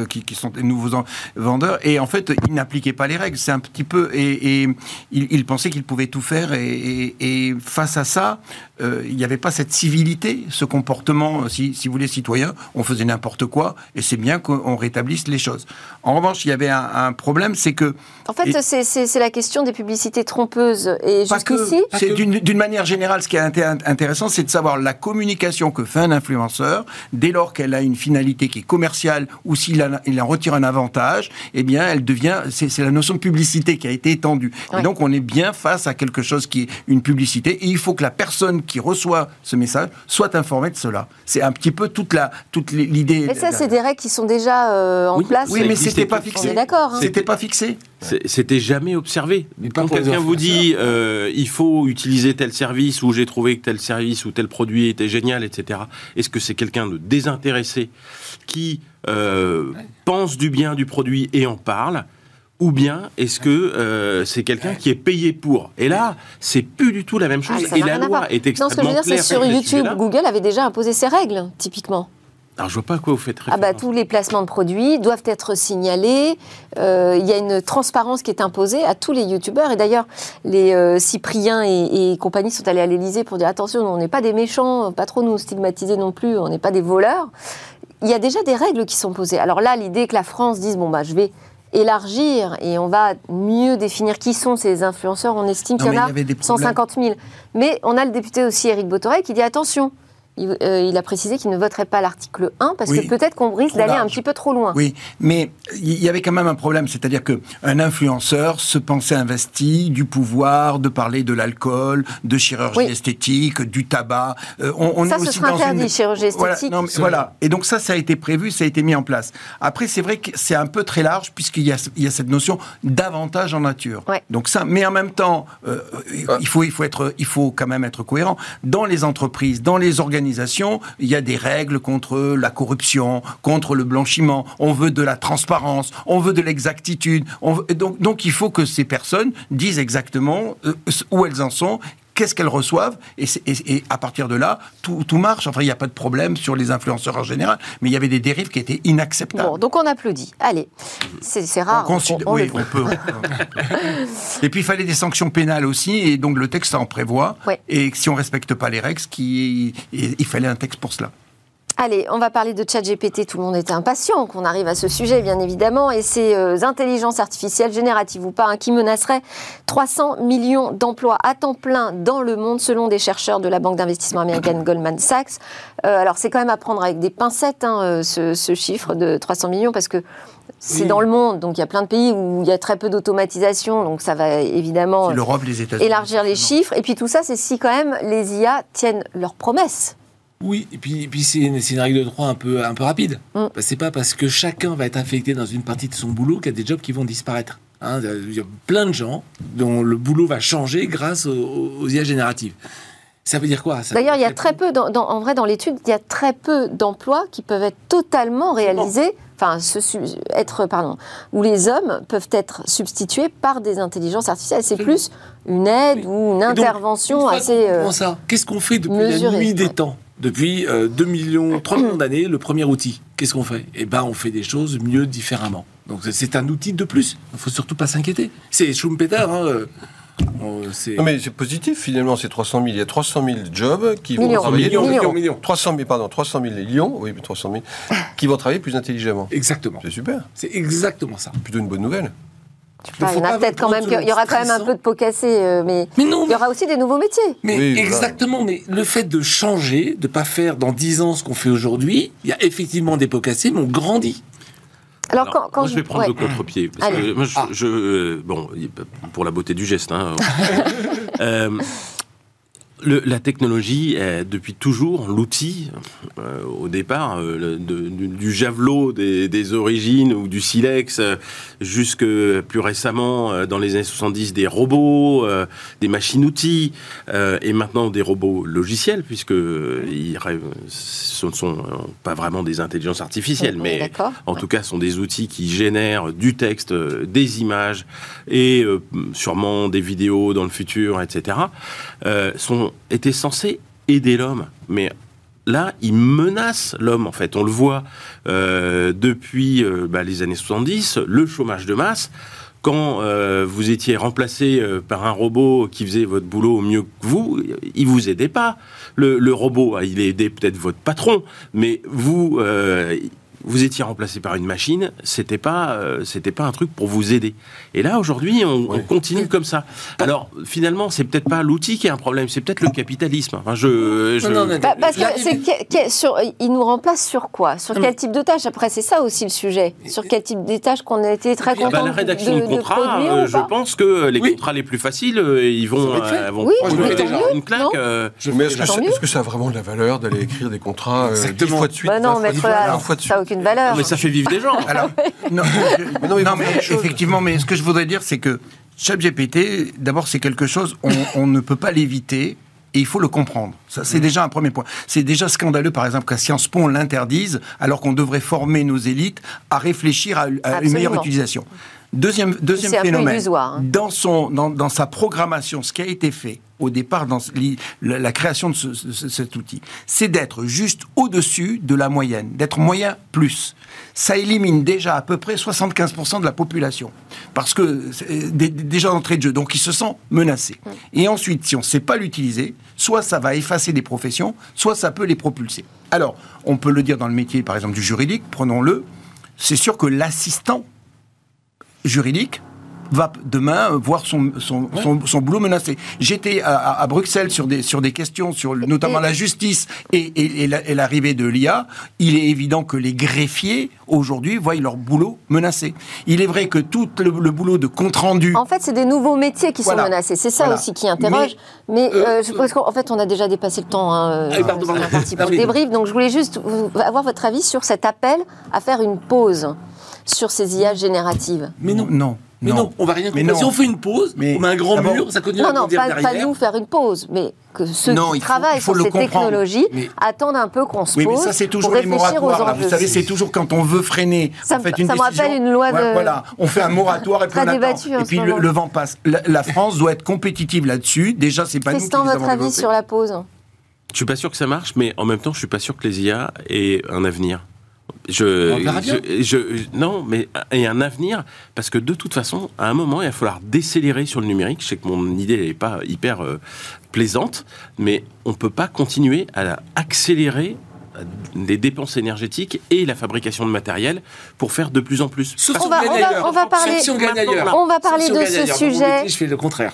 qui, qui, sont des nouveaux vendeurs. Et en fait, ils n'appliquaient pas les règles. C'est un petit peu. Et, et ils, pensaient qu'ils pouvaient tout faire. Et, et, face à ça, il n'y avait pas cette civilité, ce comportement, si, si vous voulez, citoyen. On faisait n'importe quoi. Et c'est bien qu'on rétablisse les choses. En revanche, il y avait un, un problème, c'est que. En fait, c'est la question des publicités trompeuses. Et jusqu'ici. C'est d'une manière générale, ce qui est intéressant intéressant, c'est de savoir la communication que fait un influenceur dès lors qu'elle a une finalité qui est commerciale ou s'il il en retire un avantage, eh bien, elle devient, c'est la notion de publicité qui a été étendue. Et donc, on est bien face à quelque chose qui est une publicité et il faut que la personne qui reçoit ce message soit informée de cela. C'est un petit peu toute la, toute l'idée. Mais ça, c'est des règles qui sont déjà euh, en place. Oui, mais c'était pas fixé. D'accord. Hein. C'était pas fixé. C'était jamais observé. Quand quelqu'un vous dit euh, il faut utiliser tel service ou j'ai trouvé que tel service ou tel produit était génial, etc. Est-ce que c'est quelqu'un de désintéressé qui euh, pense du bien du produit et en parle ou bien est-ce que euh, c'est quelqu'un qui est payé pour? Et là, c'est plus du tout la même chose. Ah, et la loi est extrêmement non, ce que je veux dire, c'est sur YouTube, Google avait déjà imposé ses règles, typiquement. Alors, je vois pas à quoi vous faites référence. Ah bah, tous les placements de produits doivent être signalés. Euh, il y a une transparence qui est imposée à tous les youtubeurs. Et d'ailleurs, les euh, Cyprien et, et, compagnie sont allés à l'Elysée pour dire attention, on n'est pas des méchants, pas trop nous stigmatiser non plus, on n'est pas des voleurs. Il y a déjà des règles qui sont posées. Alors là, l'idée que la France dise bon bah je vais élargir et on va mieux définir qui sont ces influenceurs, on estime qu'il y en a 150 000. Mais on a le député aussi, Éric Botorel, qui dit attention, euh, il, a précisé qu'il ne voterait pas l'article 1 parce que peut-être qu'on risque d'aller un petit peu trop loin. Oui, mais il y avait quand même un problème, c'est-à-dire qu'un influenceur se pensait investi du pouvoir de parler de l'alcool, de chirurgie esthétique, du tabac. Euh, on, ça, ce sera interdit, chirurgie esthétique. Voilà, voilà, et donc ça, ça a été prévu, ça a été mis en place. Après, c'est vrai que c'est un peu très large puisqu'il y a, il y a cette notion d'avantage en nature. Donc ça, mais en même temps, euh, il, faut, il, faut être, il faut quand même être cohérent. Dans les entreprises, dans les organisations, il y a des règles contre la corruption, contre le blanchiment. On veut de la transparence, on veut de l'exactitude. Donc, donc il faut que ces personnes disent exactement euh, où elles en sont qu'est-ce qu'elles reçoivent, et, à partir de là, tout, marche. Enfin, il n'y a pas de problème sur les influenceurs en général, mais il y avait des dérives qui étaient inacceptables. Bon, donc on applaudit. Allez, c'est rare. oui, on peut. et puis il fallait des sanctions pénales aussi, et donc le texte en prévoit. Et si on ne respecte pas les règles, il fallait un texte pour cela. Allez, on va parler de ChatGPT. Tout le monde était impatient qu'on arrive à ce sujet, bien évidemment. Et ces euh, intelligences artificielles, génératives ou pas, hein, qui menaceraient 300 millions d'emplois à temps plein dans le monde, selon des chercheurs de la banque d'investissement américaine Goldman Sachs. Euh, alors, c'est quand même à prendre avec des pincettes, hein, euh, ce, chiffre de 300 millions, parce que c'est dans le monde, donc il y a plein de pays où il y a très peu d'automatisation, donc ça va évidemment élargir les chiffres. Et puis tout ça, c'est si quand même les IA tiennent leurs promesses. Oui, et puis, puis c'est une, une, règle de droit un peu, un peu rapide. Mm. C'est pas parce que chacun va être affecté dans une partie de son boulot qu'il y a des jobs qui vont disparaître. Hein. il y a plein de gens dont le boulot va changer grâce aux, IA génératives. Ça veut dire quoi D'ailleurs, il y a très peu, dans, en vrai, dans l'étude, il y a très peu d'emplois qui peuvent être totalement réalisés, enfin, être, pardon, où les hommes peuvent être substitués par des intelligences artificielles. C'est plus une aide ou une intervention assez. Euh, ça Qu'est-ce qu'on fait depuis la nuit des temps? Depuis 2 euh, millions, 3 millions d'années, le premier outil. Qu'est-ce qu'on fait? Eh ben, on fait des choses mieux différemment. Donc c'est un outil de plus. Il ne faut surtout pas s'inquiéter. C'est Schumpeter. Hein, euh, non mais c'est positif finalement, c'est 300 000. Il y a 300 000 jobs qui vont travailler. Millions, millions, 300 000, pardon, 300 000 millions, oui, 300 000, qui vont travailler plus intelligemment. Exactement. C'est super. C'est exactement ça. Plutôt une bonne nouvelle. Il y, aura peut-être quand même, il y aura quand même un peu de pot cassé, euh, mais, il y aura aussi des nouveaux métiers. Mais exactement, mais le fait de changer, de ne pas faire dans 10 ans ce qu'on fait aujourd'hui, il y a effectivement des pots cassés, mais on grandit. Alors, quand, moi, je vais prendre le contre-pied. Parce que moi, je, euh, bon, pour la beauté du geste. Hein, euh, la technologie est depuis toujours l'outil, euh, au départ, euh, du, javelot des, origines ou du silex, euh, jusque plus récemment, dans les années 70, des robots, des machines-outils, et maintenant des robots logiciels, puisque ils, ce ne sont pas vraiment des intelligences artificielles, mais en tout cas sont des outils qui génèrent du texte, des images, et sûrement des vidéos dans le futur, etc., sont était censé aider l'homme, mais là, il menace l'homme, en fait. On le voit euh, depuis euh, bah, les années 70, le chômage de masse. Quand euh, vous étiez remplacé par un robot qui faisait votre boulot mieux que vous, il vous aidait pas. Le robot, il aidait peut-être votre patron, mais vous, vous étiez remplacé par une machine, c'était pas, euh, c'était pas un truc pour vous aider. Et là, aujourd'hui, on, continue comme ça. Alors, finalement, c'est peut-être pas l'outil qui est un problème, c'est peut-être le capitalisme. Enfin, je, bah, parce que c'est sur, il nous remplace sur quoi? Sur quel type de tâches Après, c'est ça aussi le sujet. Sur quel type de tâches qu'on a été très content bah, La rédaction de, de contrats, euh, je pense que les contrats les plus faciles, euh, ils vont, vont oui, déjà une claque. mais est-ce que, ça a vraiment de la valeur d'aller écrire des contrats dix fois de suite? Bah Non, mettre ça aucune valeur. mais ça fait vivre des gens. Alors, non, mais, effectivement, mais ce que je voudrais dire, c'est que ChatGPT, d'abord, c'est quelque chose, on, on ne peut pas l'éviter. Et il faut le comprendre. Ça, c'est mm. déjà un premier point. C'est déjà scandaleux, par exemple, qu'à Sciences Po, on l'interdise, alors qu'on devrait former nos élites à réfléchir à, une meilleure utilisation. Deuxième, deuxième phénomène, hein. dans, son, dans, dans, sa programmation, ce qui a été fait au départ dans la, création de cet outil, c'est d'être juste au-dessus de la moyenne, d'être moyen plus. Ça élimine déjà à peu près 75% de la population, parce que déjà d'entrée de jeu, donc ils se sentent menacés. Et ensuite, si on ne sait pas l'utiliser, soit ça va effacer des professions, soit ça peut les propulser. Alors, on peut le dire dans le métier, par exemple, du juridique, prenons-le, c'est sûr que l'assistant juridique va demain voir son, son, son, boulot menacé. J'étais à, Bruxelles sur des, sur des questions sur notamment la justice et, et, l'arrivée de l'IA. Il est évident que les greffiers, aujourd'hui, voient leur boulot menacé. Il est vrai que tout le, boulot de compte-rendu... En fait, c'est des nouveaux métiers qui sont menacés. C'est ça aussi qui interroge. Mais, euh, euh, je pense qu'en fait, on a déjà dépassé le temps. Hein, ah, pardon, pour le débrief. Donc, je voulais juste avoir votre avis sur cet appel à faire une pause sur ces IA génératives. Mais non. Non. Mais non, on va rien mais Si on fait une pause, on met un grand mur, ça continue non, à non, pas, derrière. pas nous faire une pause, mais que ceux qui travaillent sur ces technologies attendent un peu qu'on se pose. Oui, mais ça, c'est toujours les moratoires. Vous savez, c'est toujours quand on veut freiner. Ça, on fait une ça me rappelle une loi de. Voilà, on fait un moratoire et puis on attend. Et puis le, vent passe. La, France doit être compétitive là-dessus. Déjà, c'est pas nous qui votre avis sur la pause Je suis pas sûr que ça marche, mais en même temps, je suis pas sûr que les IA aient un avenir. Je, je, non, mais il y a un avenir parce que de toute façon, à un moment, il va falloir décélérer sur le numérique. Je sais que mon idée n'est pas hyper euh, plaisante, mais on peut pas continuer à accélérer des dépenses énergétiques et la fabrication de matériel pour faire de plus en plus. on, va, on, va, parler, on va parler de ce sujet. Je fais le contraire.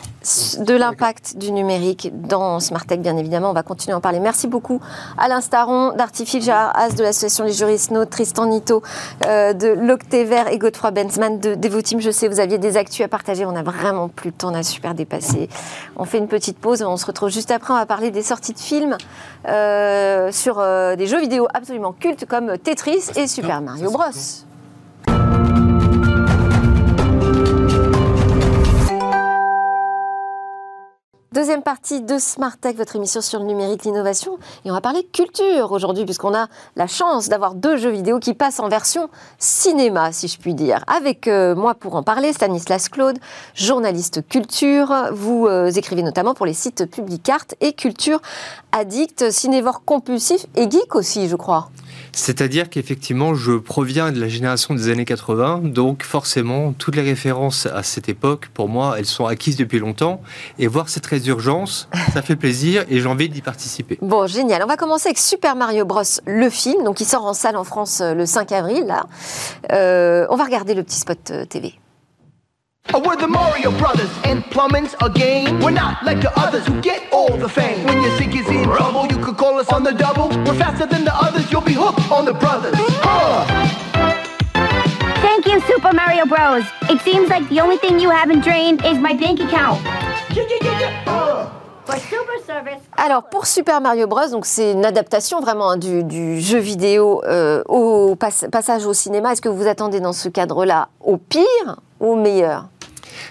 De l'impact du numérique dans Smart Tech, bien évidemment. On va continuer à en parler. Merci beaucoup Alain Staron, d'Artifil, Gérard As de l'Association des juristes, Tristan Nito euh, de l'Octévert et Godefroy Benzman de Devoteam. Je sais, vous aviez des actus à partager. On n'a vraiment plus le temps, on a super dépassé. On fait une petite pause. On se retrouve juste après. On va parler des sorties de films euh, sur euh, des jeux vidéo absolument cultes comme Tetris et Super Mario Bros. Deuxième partie de Smart Tech, votre émission sur le numérique, l'innovation. Et on va parler culture aujourd'hui, puisqu'on a la chance d'avoir deux jeux vidéo qui passent en version cinéma, si je puis dire. Avec euh, moi pour en parler, Stanislas Claude, journaliste culture. Vous euh, écrivez notamment pour les sites Publicart et Culture Addict, cinévore compulsif et geek aussi, je crois. C'est-à-dire qu'effectivement, je proviens de la génération des années 80, donc forcément, toutes les références à cette époque, pour moi, elles sont acquises depuis longtemps. Et voir cette résurgence, ça fait plaisir et j'ai envie d'y participer. Bon, génial. On va commencer avec Super Mario Bros, le film, donc il sort en salle en France euh, le 5 avril. Là. Euh, on va regarder le petit spot euh, TV. We're the Mario Brothers, and plumbing's a game. We're not like the others who get all the fame. When your sink is in trouble, you could call us on the double. We're faster than the others, you'll be hooked on the brothers. Thank you, Super Mario Bros. It seems like the only thing you haven't drained is my bank account. Yeah, yeah, yeah, uh. Alors pour Super Mario Bros, donc c'est une adaptation vraiment hein, du, du, jeu vidéo euh, au passage au cinéma. Est-ce que vous attendez dans ce cadre-là au pire ou au meilleur?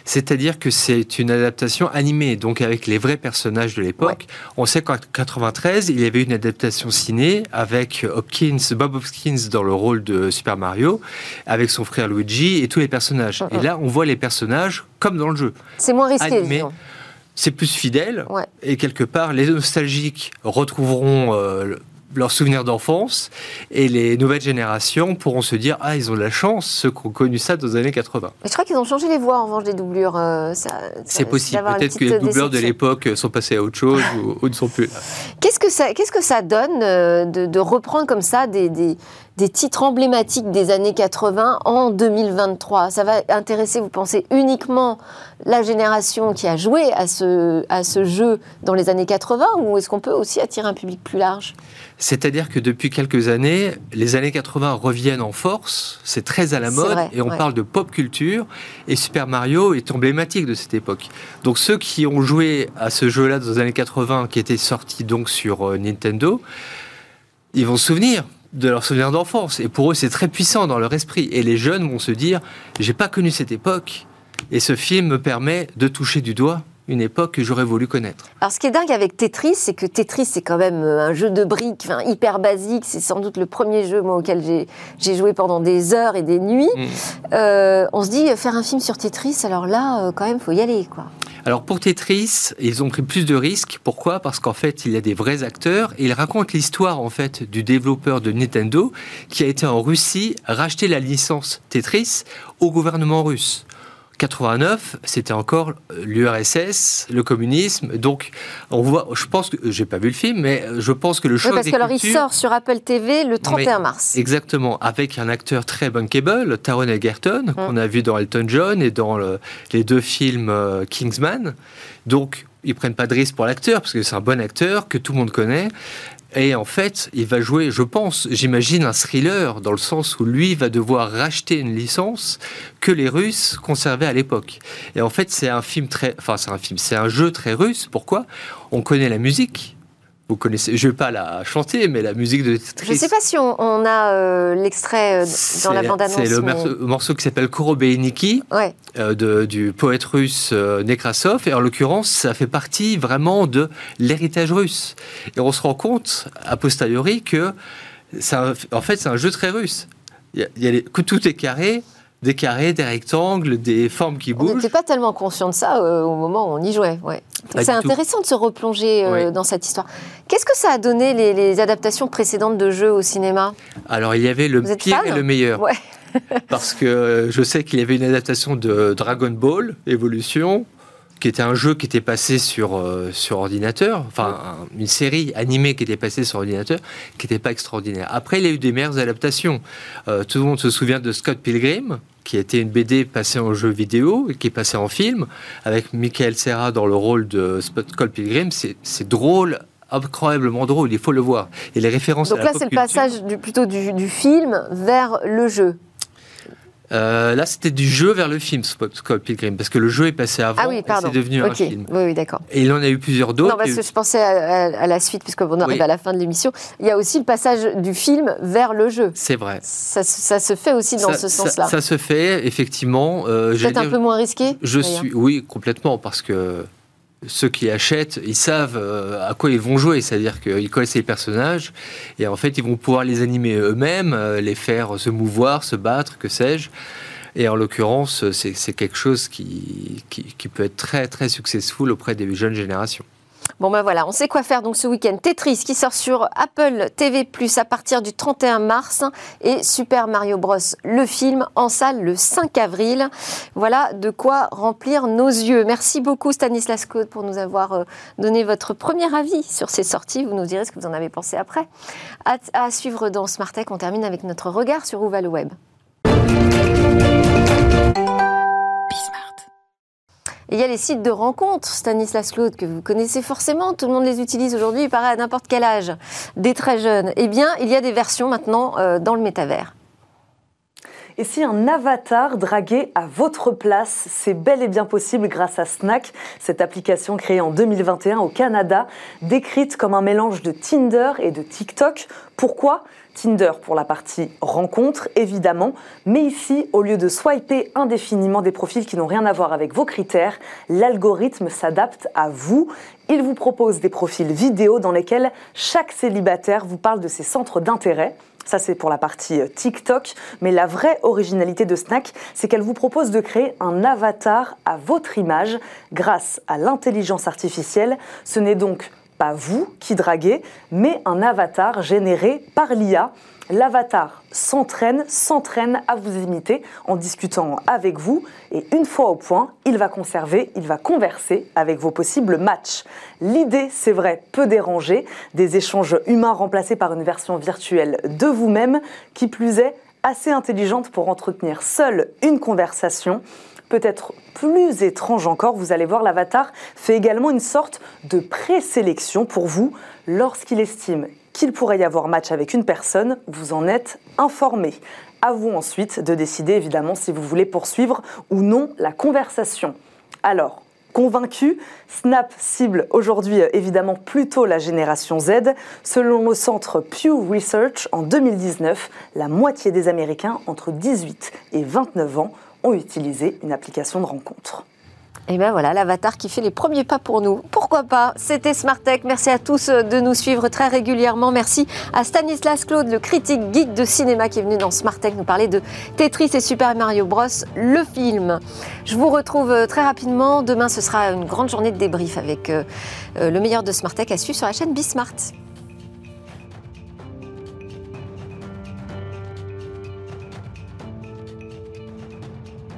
C'est-à-dire que c'est une adaptation animée, donc avec les vrais personnages de l'époque. On sait qu'en 93, il y avait une adaptation ciné avec Hopkins, Bob Hopkins dans le rôle de Super Mario, avec son frère Luigi et tous les personnages. Et là, on voit les personnages comme dans le jeu. C'est moins risqué c'est plus fidèle. Et quelque part, les nostalgiques retrouveront euh, leurs souvenirs d'enfance et les nouvelles générations pourront se dire ah ils ont de la chance ceux qui ont connu ça dans les années 80. Mais je crois qu'ils ont changé les voix en revanche des doublures. Euh, c'est possible. Peut-être que les doubleurs de l'époque sont passés à autre chose ou, ne sont plus là. Qu'est-ce que ça, qu'est-ce que ça donne euh, de, reprendre comme ça des, des, des, titres emblématiques des années 80 en 2023 Ça va intéresser, vous pensez, uniquement la génération qui a joué à ce, à ce jeu dans les années 80 ou est-ce qu'on peut aussi attirer un public plus large? C'est-à-dire que depuis quelques années, les années 80 reviennent en force, c'est très à la mode, et on parle de pop culture, et Super Mario est emblématique de cette époque. Donc ceux qui ont joué à ce jeu-là dans les années 80, qui était sorti donc sur euh, Nintendo, ils vont se souvenir de leurs souvenirs d'enfance, et pour eux c'est très puissant dans leur esprit. Et les jeunes vont se dire, j'ai pas connu cette époque, et ce film me permet de toucher du doigt une époque que j'aurais voulu connaître. Alors, ce qui est dingue avec Tetris, c'est que Tetris, c'est quand même euh, un jeu de briques hyper basique. C'est sans doute le premier jeu auquel j'ai joué pendant des heures et des nuits. Mm. Euh, on se dit, faire un film sur Tetris, alors là, euh, quand même, faut y aller, quoi. Alors pour Tetris, ils ont pris plus de risques. Pourquoi? Parce qu'en fait, il y a des vrais acteurs et ils racontent l'histoire en fait du développeur de Nintendo qui a été en Russie racheter la licence Tetris au gouvernement russe. 89, c'était encore l'URSS, le communisme. Donc, on voit, je pense que, j'ai pas vu le film, mais je pense que le choc oui, parce que alors il sort sur Apple TV le 31 mars. Exactement, avec un acteur très bankable, Taron Egerton, hum. qu'on a vu dans Elton John et dans les deux films euh, Kingsman. Donc, ils prennent pas de risque pour l'acteur, parce que c'est un bon acteur que tout le monde connaît. Et en fait, il va jouer, je pense, j'imagine un thriller, dans le sens où lui va devoir racheter une licence que les Russes conservaient à l'époque. Et en fait, c'est un film très, enfin, c'est un film, c'est un jeu très russe. Pourquoi? On connaît la musique, vous connaissez, je ne vais pas la chanter, mais la musique de Tetris. Je ne sais pas si on, a euh, l'extrait euh, dans la bande-annonce. C'est le morceau, qui s'appelle Korobeiniki, euh, du poète russe Nekrasov. Et en l'occurrence, ça fait partie vraiment de l'héritage russe. Et on se rend compte, a posteriori, que en fait, c'est un jeu très russe. Il y a, que tout est carré, des carrés, des rectangles, des formes qui bougent. On n'était pas tellement conscient de ça euh, au moment où on y jouait. Ouais. C'est intéressant de se replonger euh, dans cette histoire. Qu'est-ce que ça a donné les, adaptations précédentes de jeux au cinéma? Alors il y avait le pire et le meilleur. Ouais. parce que euh, je sais qu'il y avait une adaptation de Dragon Ball Evolution qui était un jeu qui était passé sur, euh, sur ordinateur, enfin une série animée qui était passée sur ordinateur, qui n'était pas extraordinaire. Après, il y a eu des meilleures adaptations. Euh, tout le monde se souvient de Scott Pilgrim, qui était une BD passée en jeu vidéo et qui est passée en film, avec Michael Serra dans le rôle de Scott Pilgrim. C'est drôle, incroyablement drôle, il faut le voir. Et les références Donc là, c'est le passage du, plutôt du, du, film vers le jeu. Euh, là, c'était du jeu vers le film, Scott Pilgrim, parce que le jeu est passé avant, ah oui, c'est devenu un film. Oui, oui d'accord. Et il en a eu plusieurs d'autres. Non, parce que je pensais à, la suite, puisqu'on arrive à la fin de l'émission. Il y a aussi le passage du film vers le jeu. C'est vrai. Ça, se fait aussi dans ce sens-là. Ça, se fait, effectivement. Euh, Peut-être un peu moins risqué Je suis, Oui, complètement, parce que ceux qui achètent, ils savent euh, à quoi ils vont jouer, c'est-à-dire qu'ils connaissent les personnages et en fait ils vont pouvoir les animer eux-mêmes, euh, les faire se mouvoir, se battre, que sais-je. Et en l'occurrence, c'est quelque chose qui, qui, qui, peut être très très successful auprès des jeunes générations. Bon ben voilà, on sait quoi faire donc ce week-end. Tetris qui sort sur Apple TV Plus à partir du 31 mars et Super Mario Bros. le film en salle le 5 avril. Voilà de quoi remplir nos yeux. Merci beaucoup Stanislas Claude pour nous avoir euh, donné votre premier avis sur ces sorties. Vous nous direz ce que vous en avez pensé après. À, suivre dans Smart Tech, on termine avec notre regard sur où va le web. Il y a les sites de rencontres, Stanislas Claude, que vous connaissez forcément, tout le monde les utilise aujourd'hui, il paraît à n'importe quel âge, des très jeunes. Eh bien, il y a des versions maintenant euh, dans le métavers. Et si un avatar dragué à votre place, c'est bel et bien possible grâce à Snack, cette application créée en 2021 au Canada, décrite comme un mélange de Tinder et de TikTok. Pourquoi? Tinder pour la partie rencontre, évidemment, mais ici, au lieu de swiper indéfiniment des profils qui n'ont rien à voir avec vos critères, l'algorithme s'adapte à vous. Il vous propose des profils vidéo dans lesquels chaque célibataire vous parle de ses centres d'intérêt. Ça, c'est pour la partie euh, TikTok. Mais la vraie originalité de Snack, c'est qu'elle vous propose de créer un avatar à votre image grâce à l'intelligence artificielle. Ce n'est donc pas vous qui draguez, mais un avatar généré par l'IA. L'avatar s'entraîne, s'entraîne à vous imiter en discutant avec vous et une fois au point, il va conserver, il va converser avec vos possibles matchs. L'idée, c'est vrai, peut déranger, des échanges humains remplacés par une version virtuelle de vous-même, qui plus est assez intelligente pour entretenir seule une conversation peut-être plus étrange encore, vous allez voir, l'avatar fait également une sorte de présélection pour vous lorsqu'il estime qu'il pourrait y avoir match avec une personne, vous en êtes informé. À vous ensuite de décider évidemment si vous voulez poursuivre ou non la conversation. Alors, convaincu, Snap cible aujourd'hui évidemment plutôt la génération Z. Selon le centre Pew Research, en 2019, la moitié des Américains entre 18 et 29 ans ont utilisé une application de rencontre. Et bien voilà, l'avatar qui fait les premiers pas pour nous. Pourquoi pas? C'était Smart Tech. Merci à tous de nous suivre très régulièrement. Merci à Stanislas Claude, le critique geek de cinéma qui est venu dans Smart Tech nous parler de Tetris et Super Mario Bros, le film. Je vous retrouve très rapidement. Demain, ce sera une grande journée de débrief avec euh, le meilleur de Smart Tech à suivre sur la chaîne Bismart.